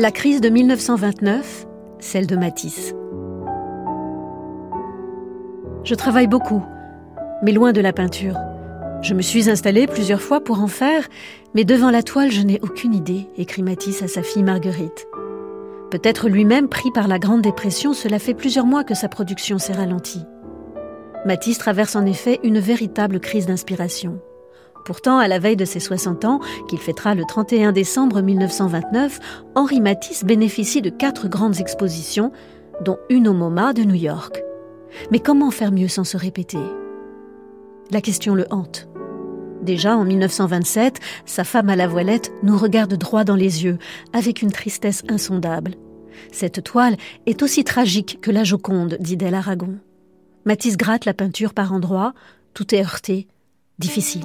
La crise de 1929, celle de Matisse. Je travaille beaucoup, mais loin de la peinture. Je me suis installée plusieurs fois pour en faire, mais devant la toile, je n'ai aucune idée, écrit Matisse à sa fille Marguerite. Peut-être lui-même pris par la Grande Dépression, cela fait plusieurs mois que sa production s'est ralentie. Matisse traverse en effet une véritable crise d'inspiration. Pourtant, à la veille de ses 60 ans, qu'il fêtera le 31 décembre 1929, Henri Matisse bénéficie de quatre grandes expositions, dont une au MoMA de New York. Mais comment faire mieux sans se répéter? La question le hante. Déjà en 1927, sa femme à la voilette nous regarde droit dans les yeux, avec une tristesse insondable. Cette toile est aussi tragique que la Joconde, dit Del Aragon. Matisse gratte la peinture par endroits, tout est heurté, difficile.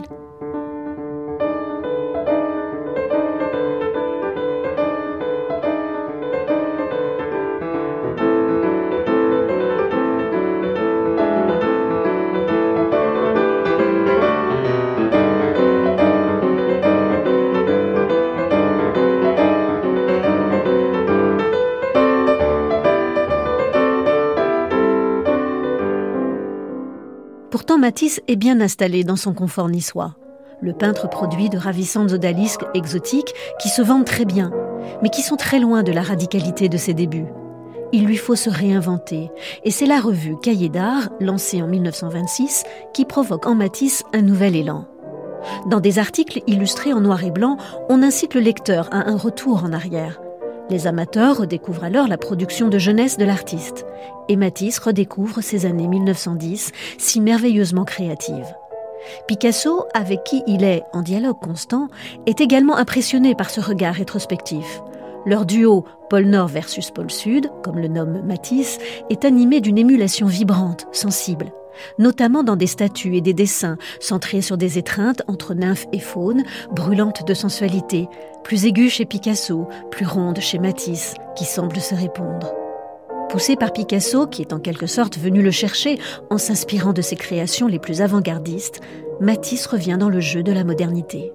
Pourtant, Matisse est bien installé dans son confort niçois. Le peintre produit de ravissantes odalisques exotiques qui se vendent très bien, mais qui sont très loin de la radicalité de ses débuts. Il lui faut se réinventer, et c'est la revue Cahiers d'art, lancée en 1926, qui provoque en Matisse un nouvel élan. Dans des articles illustrés en noir et blanc, on incite le lecteur à un retour en arrière, les amateurs redécouvrent alors la production de jeunesse de l'artiste. Et Matisse redécouvre ses années 1910, si merveilleusement créatives. Picasso, avec qui il est en dialogue constant, est également impressionné par ce regard rétrospectif. Leur duo Pôle Nord versus Pôle Sud, comme le nomme Matisse, est animé d'une émulation vibrante, sensible notamment dans des statues et des dessins centrés sur des étreintes entre nymphes et faunes, brûlantes de sensualité, plus aiguës chez Picasso, plus rondes chez Matisse, qui semblent se répondre. Poussé par Picasso, qui est en quelque sorte venu le chercher en s'inspirant de ses créations les plus avant-gardistes, Matisse revient dans le jeu de la modernité.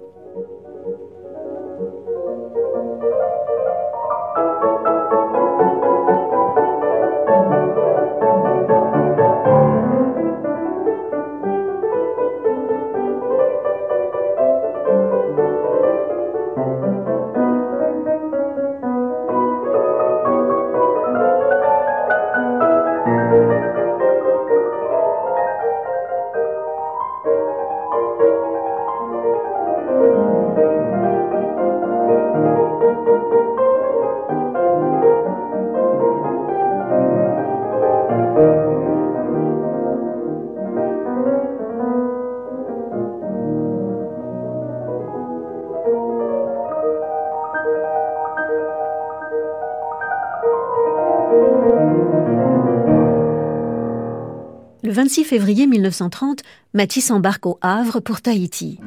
Le 26 février 1930, Matisse embarque au Havre pour Tahiti.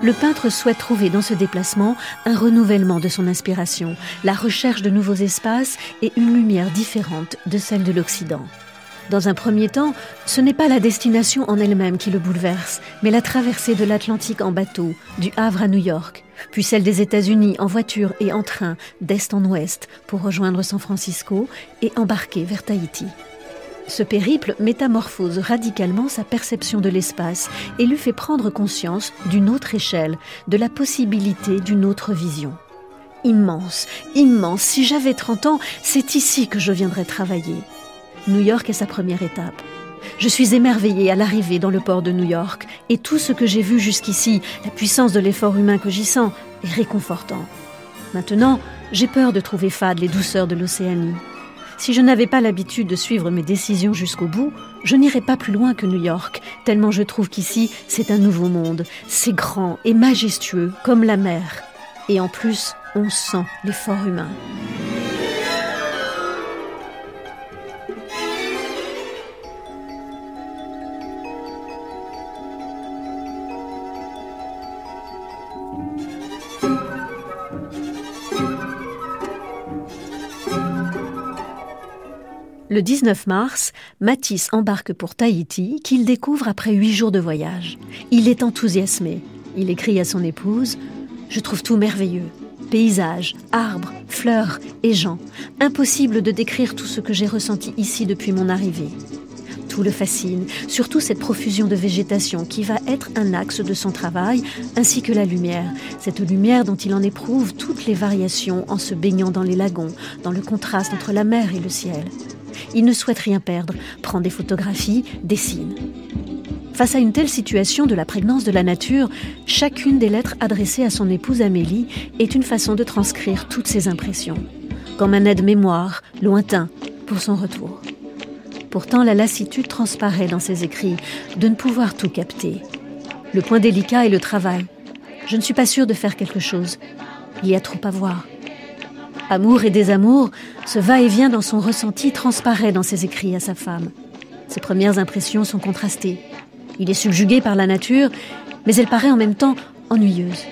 Le peintre souhaite trouver dans ce déplacement un renouvellement de son inspiration, la recherche de nouveaux espaces et une lumière différente de celle de l'Occident. Dans un premier temps, ce n'est pas la destination en elle-même qui le bouleverse, mais la traversée de l'Atlantique en bateau, du Havre à New York, puis celle des États-Unis en voiture et en train, d'est en ouest, pour rejoindre San Francisco et embarquer vers Tahiti. Ce périple métamorphose radicalement sa perception de l'espace et lui fait prendre conscience d'une autre échelle, de la possibilité d'une autre vision. Immense, immense, si j'avais 30 ans, c'est ici que je viendrais travailler. New York est sa première étape. Je suis émerveillée à l'arrivée dans le port de New York et tout ce que j'ai vu jusqu'ici, la puissance de l'effort humain que j'y sens, est réconfortant. Maintenant, j'ai peur de trouver fade les douceurs de l'Océanie. Si je n'avais pas l'habitude de suivre mes décisions jusqu'au bout, je n'irais pas plus loin que New York, tellement je trouve qu'ici, c'est un nouveau monde. C'est grand et majestueux, comme la mer. Et en plus, on sent l'effort humain. Le 19 mars, Matisse embarque pour Tahiti, qu'il découvre après huit jours de voyage. Il est enthousiasmé. Il écrit à son épouse Je trouve tout merveilleux. paysages, arbres, fleurs et gens. Impossible de décrire tout ce que j'ai ressenti ici depuis mon arrivée. Tout le fascine, surtout cette profusion de végétation qui va être un axe de son travail, ainsi que la lumière, cette lumière dont il en éprouve toutes les variations en se baignant dans les lagons, dans le contraste entre la mer et le ciel. Il ne souhaite rien perdre, prend des photographies, dessine. Face à une telle situation de la prégnance de la nature, chacune des lettres adressées à son épouse Amélie est une façon de transcrire toutes ses impressions, comme un aide-mémoire lointain pour son retour. Pourtant, la lassitude transparaît dans ses écrits, de ne pouvoir tout capter. Le point délicat est le travail. Je ne suis pas sûre de faire quelque chose. Il y a trop à voir. Amour et désamour, ce va-et-vient dans son ressenti transparaît dans ses écrits à sa femme. Ses premières impressions sont contrastées. Il est subjugué par la nature, mais elle paraît en même temps ennuyeuse.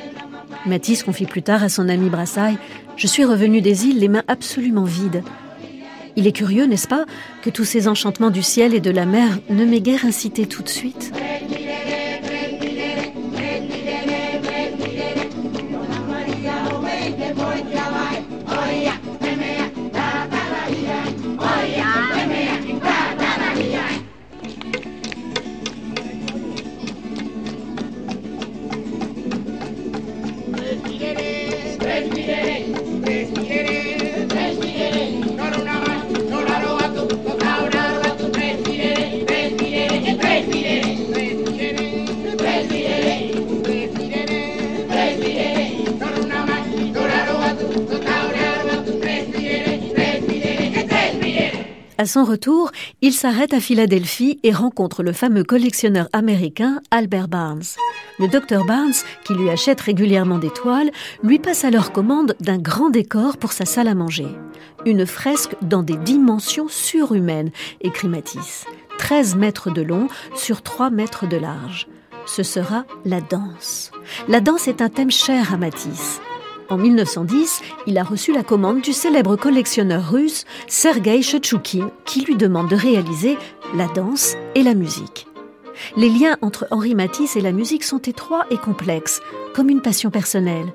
Matisse confie plus tard à son ami Brassailles Je suis revenu des îles les mains absolument vides. Il est curieux, n'est-ce pas, que tous ces enchantements du ciel et de la mer ne m'aient guère incité tout de suite? À son retour, il s'arrête à Philadelphie et rencontre le fameux collectionneur américain Albert Barnes. Le docteur Barnes, qui lui achète régulièrement des toiles, lui passe alors commande d'un grand décor pour sa salle à manger. Une fresque dans des dimensions surhumaines, écrit Matisse. 13 mètres de long sur 3 mètres de large. Ce sera la danse. La danse est un thème cher à Matisse. En 1910, il a reçu la commande du célèbre collectionneur russe Sergei Shchoukin qui lui demande de réaliser la danse et la musique. Les liens entre Henri Matisse et la musique sont étroits et complexes, comme une passion personnelle.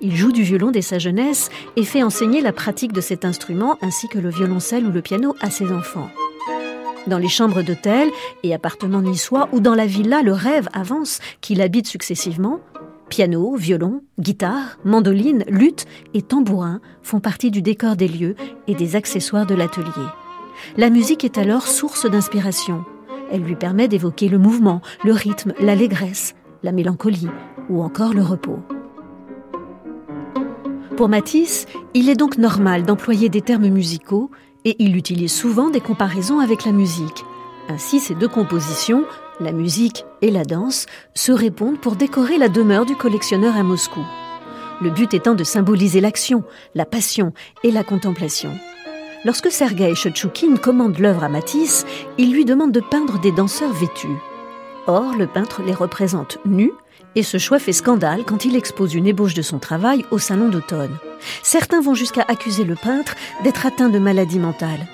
Il joue du violon dès sa jeunesse et fait enseigner la pratique de cet instrument ainsi que le violoncelle ou le piano à ses enfants. Dans les chambres d'hôtel et appartements niçois ou dans la villa Le Rêve avance qu'il habite successivement, Piano, violon, guitare, mandoline, lutte et tambourin font partie du décor des lieux et des accessoires de l'atelier. La musique est alors source d'inspiration. Elle lui permet d'évoquer le mouvement, le rythme, l'allégresse, la mélancolie ou encore le repos. Pour Matisse, il est donc normal d'employer des termes musicaux et il utilise souvent des comparaisons avec la musique. Ainsi, ces deux compositions la musique et la danse se répondent pour décorer la demeure du collectionneur à Moscou. Le but étant de symboliser l'action, la passion et la contemplation. Lorsque Sergei Shchoukin commande l'œuvre à Matisse, il lui demande de peindre des danseurs vêtus. Or, le peintre les représente nus, et ce choix fait scandale quand il expose une ébauche de son travail au salon d'automne. Certains vont jusqu'à accuser le peintre d'être atteint de maladie mentale.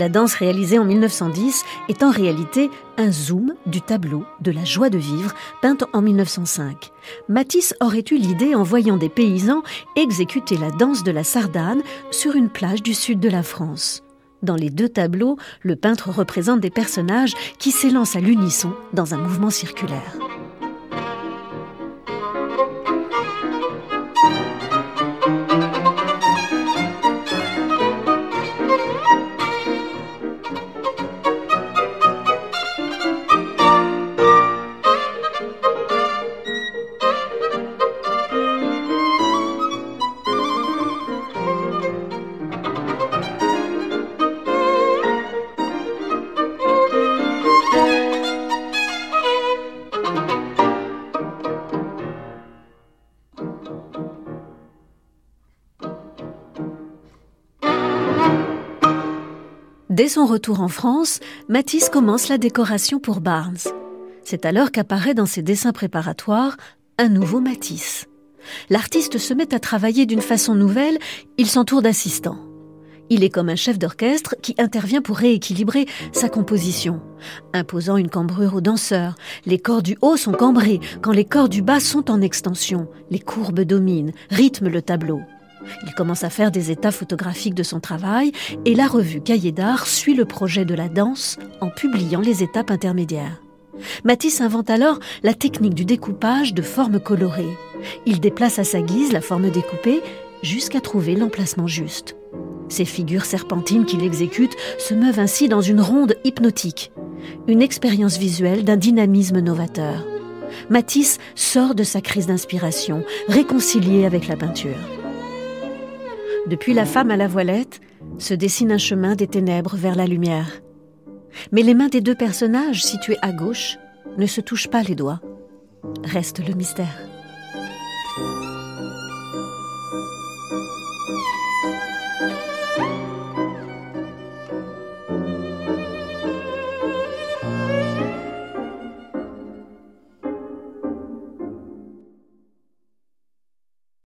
La danse réalisée en 1910 est en réalité un zoom du tableau de la joie de vivre peinte en 1905. Matisse aurait eu l'idée en voyant des paysans exécuter la danse de la sardane sur une plage du sud de la France. Dans les deux tableaux, le peintre représente des personnages qui s'élancent à l'unisson dans un mouvement circulaire. Son retour en France, Matisse commence la décoration pour Barnes. C'est alors qu'apparaît dans ses dessins préparatoires un nouveau Matisse. L'artiste se met à travailler d'une façon nouvelle, il s'entoure d'assistants. Il est comme un chef d'orchestre qui intervient pour rééquilibrer sa composition, imposant une cambrure aux danseurs. Les corps du haut sont cambrés quand les corps du bas sont en extension. Les courbes dominent, rythment le tableau. Il commence à faire des états photographiques de son travail et la revue Cahiers d'art suit le projet de la danse en publiant les étapes intermédiaires. Matisse invente alors la technique du découpage de formes colorées. Il déplace à sa guise la forme découpée jusqu'à trouver l'emplacement juste. Ces figures serpentines qu'il exécute se meuvent ainsi dans une ronde hypnotique, une expérience visuelle d'un dynamisme novateur. Matisse sort de sa crise d'inspiration, réconcilié avec la peinture. Depuis la femme à la voilette, se dessine un chemin des ténèbres vers la lumière. Mais les mains des deux personnages situés à gauche ne se touchent pas les doigts. Reste le mystère.